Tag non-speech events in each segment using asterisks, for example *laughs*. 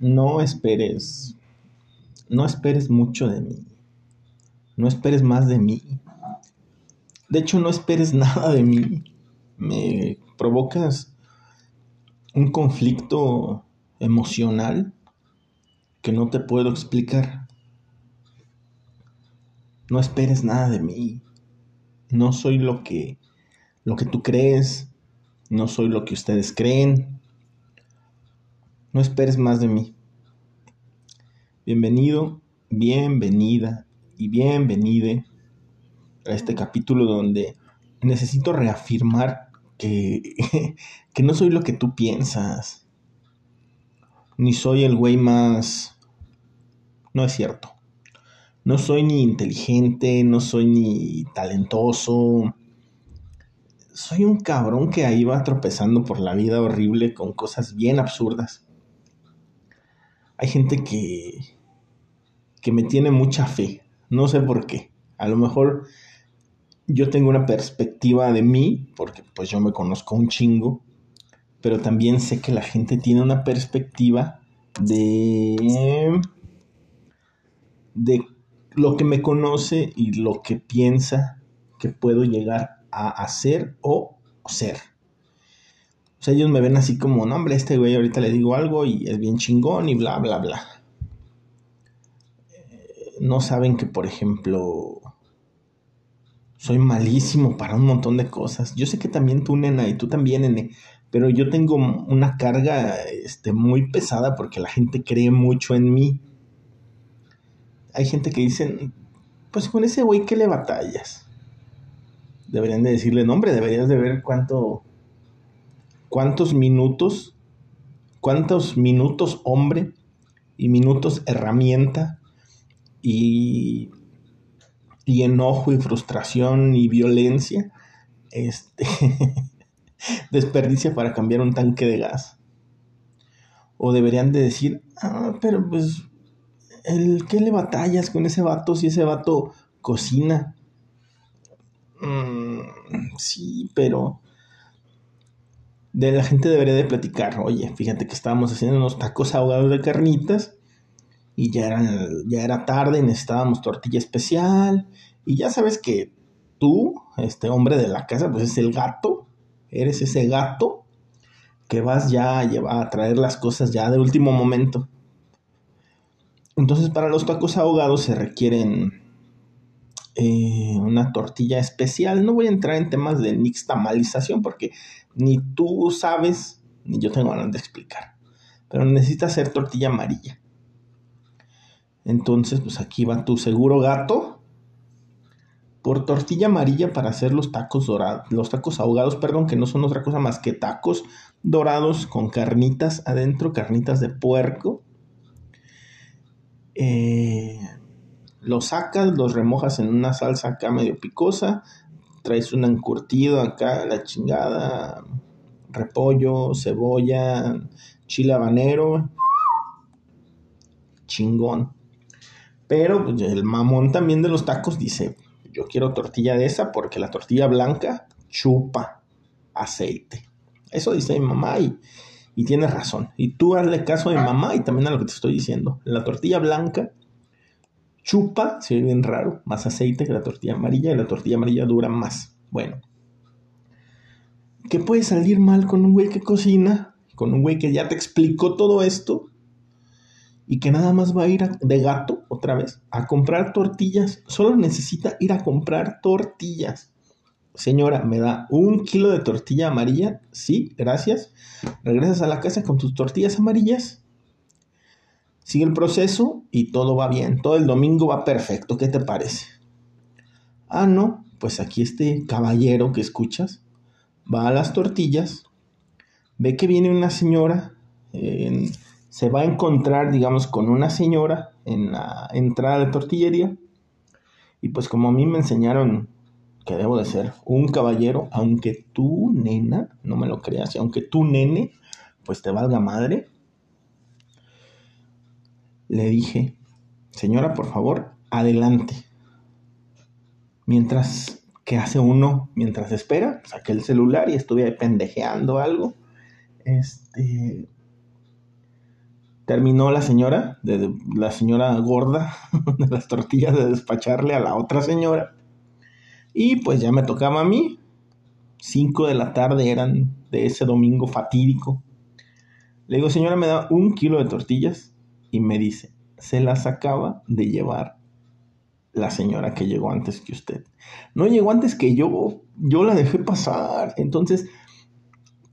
no esperes, no esperes mucho de mí. No esperes más de mí. De hecho, no esperes *laughs* nada de mí. Me provocas un conflicto emocional que no te puedo explicar. No esperes nada de mí. No soy lo que lo que tú crees, no soy lo que ustedes creen. No esperes más de mí. Bienvenido, bienvenida y bienvenide a este capítulo donde necesito reafirmar que, *laughs* que no soy lo que tú piensas. Ni soy el güey más... No es cierto. No soy ni inteligente, no soy ni talentoso. Soy un cabrón que ahí va tropezando por la vida horrible con cosas bien absurdas hay gente que, que me tiene mucha fe. No sé por qué. A lo mejor yo tengo una perspectiva de mí, porque pues yo me conozco un chingo, pero también sé que la gente tiene una perspectiva de, de lo que me conoce y lo que piensa que puedo llegar a hacer o ser. Sea, ellos me ven así como, no, hombre, este güey ahorita le digo algo y es bien chingón y bla, bla, bla. Eh, no saben que, por ejemplo, soy malísimo para un montón de cosas. Yo sé que también tú, nena, y tú también, nene, pero yo tengo una carga este, muy pesada porque la gente cree mucho en mí. Hay gente que dicen, pues con ese güey que le batallas. Deberían de decirle, no, hombre, deberías de ver cuánto cuántos minutos, cuántos minutos hombre y minutos herramienta y, y enojo y frustración y violencia este, *laughs* desperdicia para cambiar un tanque de gas. O deberían de decir, ah, pero pues, el, ¿qué le batallas con ese vato si ese vato cocina? Mm, sí, pero de la gente debería de platicar. Oye, fíjate que estábamos haciendo unos tacos ahogados de carnitas y ya era, ya era tarde, necesitábamos tortilla especial y ya sabes que tú, este hombre de la casa, pues es el gato, eres ese gato que vas ya a, llevar, a traer las cosas ya de último momento. Entonces para los tacos ahogados se requieren eh, una tortilla especial. No voy a entrar en temas de nixtamalización porque ni tú sabes, ni yo tengo ganas de explicar. Pero necesitas hacer tortilla amarilla. Entonces, pues aquí va tu seguro gato por tortilla amarilla para hacer los tacos dorados, los tacos ahogados, perdón, que no son otra cosa más que tacos dorados con carnitas adentro, carnitas de puerco. Eh, los sacas, los remojas en una salsa acá medio picosa, traes un encurtido acá, la chingada, repollo, cebolla, chile habanero, chingón. Pero pues, el mamón también de los tacos dice, yo quiero tortilla de esa porque la tortilla blanca chupa aceite. Eso dice mi mamá y, y tiene razón. Y tú hazle caso a mi mamá y también a lo que te estoy diciendo. La tortilla blanca chupa, se ve bien raro, más aceite que la tortilla amarilla y la tortilla amarilla dura más. Bueno, ¿qué puede salir mal con un güey que cocina? Con un güey que ya te explicó todo esto y que nada más va a ir de gato otra vez a comprar tortillas. Solo necesita ir a comprar tortillas. Señora, ¿me da un kilo de tortilla amarilla? Sí, gracias. Regresas a la casa con tus tortillas amarillas Sigue el proceso y todo va bien. Todo el domingo va perfecto. ¿Qué te parece? Ah, no. Pues aquí este caballero que escuchas va a las tortillas, ve que viene una señora, se va a encontrar, digamos, con una señora en la entrada de tortillería. Y pues como a mí me enseñaron que debo de ser un caballero, aunque tú, nena, no me lo creas, y aunque tú, nene, pues te valga madre, le dije, señora, por favor, adelante. Mientras que hace uno, mientras espera, saqué el celular y estuve pendejeando algo. Este. Terminó la señora, de, la señora gorda *laughs* de las tortillas, de despacharle a la otra señora. Y pues ya me tocaba a mí. Cinco de la tarde eran de ese domingo fatídico. Le digo, señora, me da un kilo de tortillas. Y me dice, se las acaba de llevar la señora que llegó antes que usted. No llegó antes que yo, yo la dejé pasar. Entonces,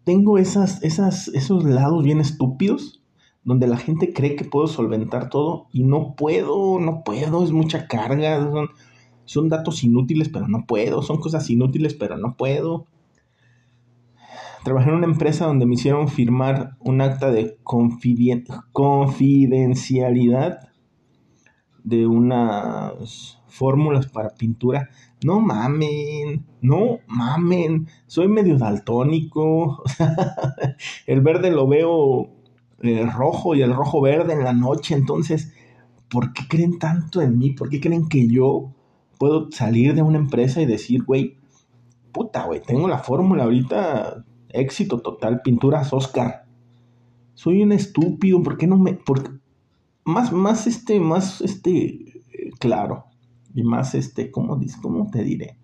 tengo esas, esas, esos lados bien estúpidos donde la gente cree que puedo solventar todo y no puedo, no puedo, es mucha carga, son, son datos inútiles, pero no puedo, son cosas inútiles, pero no puedo. Trabajé en una empresa donde me hicieron firmar un acta de confidencialidad de unas fórmulas para pintura. No mamen, no mamen, soy medio daltónico. *laughs* el verde lo veo eh, rojo y el rojo verde en la noche. Entonces, ¿por qué creen tanto en mí? ¿Por qué creen que yo puedo salir de una empresa y decir, güey, puta, güey, tengo la fórmula ahorita, éxito total, pinturas Oscar. Soy un estúpido, ¿por qué no me... Por, más, más, este, más, este, claro, y más, este, ¿cómo, ¿cómo te diré?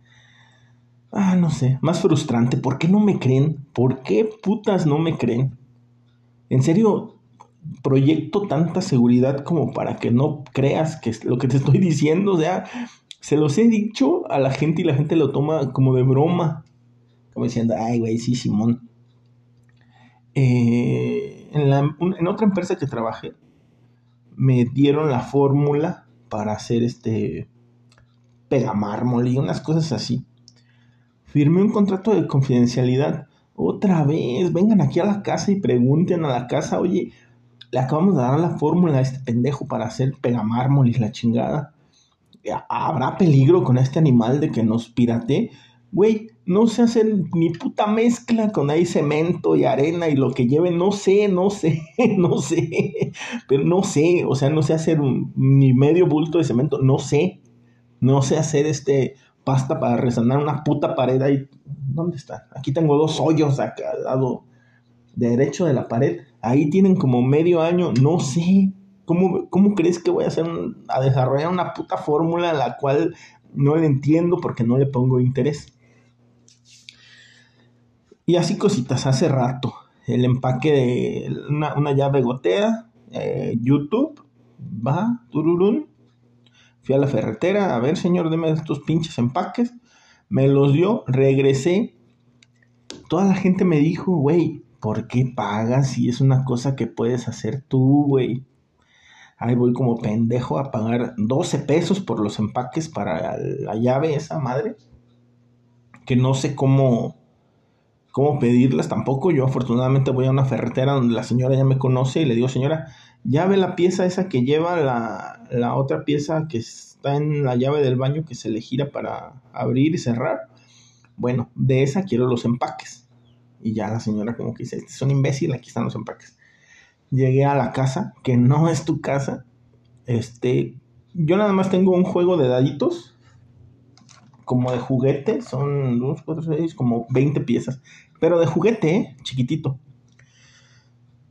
Ah, no sé, más frustrante, ¿por qué no me creen? ¿Por qué putas no me creen? En serio, proyecto tanta seguridad como para que no creas que lo que te estoy diciendo. O sea, se los he dicho a la gente y la gente lo toma como de broma. Como diciendo, ay, güey, sí, Simón. Eh, en, en otra empresa que trabajé, me dieron la fórmula para hacer este pegamármol y unas cosas así. Firmé un contrato de confidencialidad otra vez, vengan aquí a la casa y pregunten a la casa, oye, le acabamos de dar la fórmula a este pendejo para hacer pegamármol y la chingada. ¿Habrá peligro con este animal de que nos pirate? Güey, no sé hacer ni puta mezcla con ahí cemento y arena y lo que lleve, no sé, no sé, *laughs* no sé, pero no sé, o sea, no sé hacer ni medio bulto de cemento, no sé, no sé hacer este pasta para resanar una puta pared ahí. ¿Dónde está? Aquí tengo dos hoyos acá al lado derecho de la pared. Ahí tienen como medio año. No sé. ¿Cómo, cómo crees que voy a hacer a desarrollar una puta fórmula a la cual no le entiendo porque no le pongo interés? Y así cositas, hace rato. El empaque de una, llave gotea, eh, YouTube, va, tururún, Fui a la ferretera, a ver, señor, deme estos pinches empaques. Me los dio, regresé. Toda la gente me dijo, güey, ¿por qué pagas si es una cosa que puedes hacer tú, güey? Ahí voy como pendejo a pagar 12 pesos por los empaques para la llave esa madre. Que no sé cómo, cómo pedirlas tampoco. Yo afortunadamente voy a una ferretera donde la señora ya me conoce y le digo, señora, ya ve la pieza esa que lleva la, otra pieza que está en la llave del baño que se le gira para abrir y cerrar. Bueno, de esa quiero los empaques. Y ya la señora como que dice, este es imbécil, aquí están los empaques. Llegué a la casa, que no es tu casa. Este, yo nada más tengo un juego de daditos, como de juguete, son 2, 4, 6, como 20 piezas. Pero de juguete, ¿eh? chiquitito.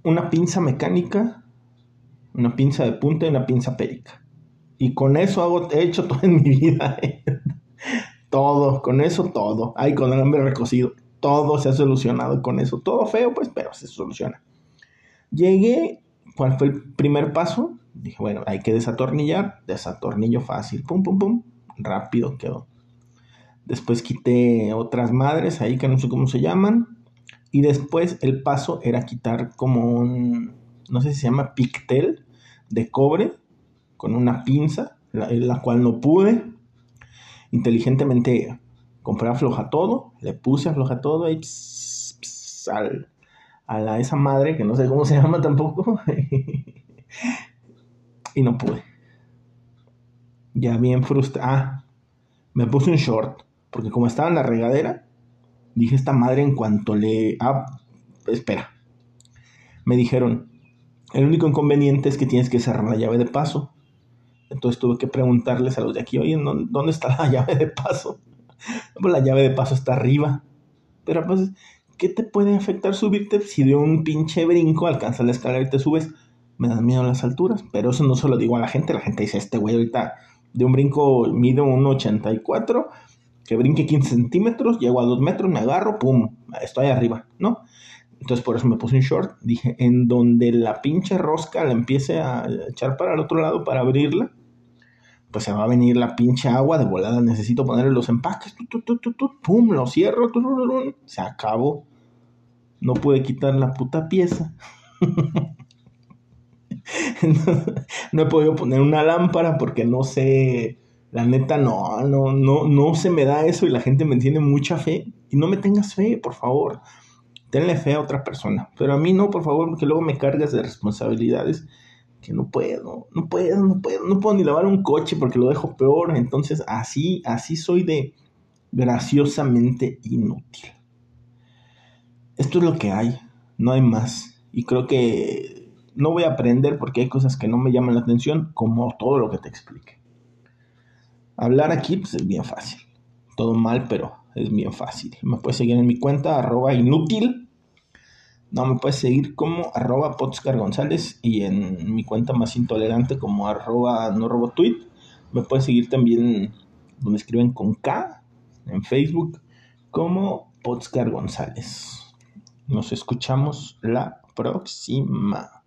Una pinza mecánica, una pinza de punta y una pinza périca. Y con eso hago, he hecho todo en mi vida. *laughs* ¿eh? todo, con eso todo. Ay, con el hambre recocido. Todo se ha solucionado con eso. Todo feo, pues, pero se soluciona. Llegué, ¿cuál fue el primer paso? Dije, bueno, hay que desatornillar. Desatornillo fácil. Pum, pum, pum. Rápido quedó. Después quité otras madres ahí que no sé cómo se llaman. Y después el paso era quitar como un, no sé si se llama pictel de cobre con una pinza, la, cual no pude. Inteligentemente compré afloja todo, le puse afloja todo y a la, esa madre que no sé cómo se llama tampoco. *laughs* y no pude. Ya bien frustrado. Ah, me puse un short. Porque como estaba en la regadera, dije esta madre en cuanto le... Ah, espera. Me dijeron, el único inconveniente es que tienes que cerrar la llave de paso. Entonces tuve que preguntarles a los de aquí, oye, ¿dónde está la *laughs* llave de paso? Pues la llave de paso está arriba. Pero pues, ¿qué te puede afectar subirte si de un pinche brinco alcanzas la escalera y te subes? me dan miedo las alturas, pero eso no se lo digo a la gente, la gente dice, este güey ahorita de un brinco mide 1,84, que brinque 15 centímetros, llego a 2 metros, me agarro, pum, estoy arriba, ¿no? Entonces por eso me puse un short, dije, en donde la pinche rosca la empiece a echar para el otro lado para abrirla, pues se va a venir la pinche agua de volada, necesito ponerle los empaques, pum, lo cierro, se acabó. No pude quitar la puta pieza. *laughs* no he podido poner una lámpara porque no sé, la neta no, no, no, no se me da eso y la gente me tiene mucha fe. Y no me tengas fe, por favor. Tenle fe a otra persona. Pero a mí no, por favor, porque luego me cargas de responsabilidades que no puedo, no puedo, no puedo, no puedo ni lavar un coche porque lo dejo peor. Entonces así, así soy de graciosamente inútil. Esto es lo que hay, no hay más. Y creo que no voy a aprender porque hay cosas que no me llaman la atención, como todo lo que te explique. Hablar aquí pues, es bien fácil. Todo mal, pero es bien fácil. Me puedes seguir en mi cuenta, arroba inútil. No, me puedes seguir como arroba González y en mi cuenta más intolerante como arroba no robo tweet. Me puedes seguir también donde escriben con K en Facebook como Potscar González. Nos escuchamos la próxima.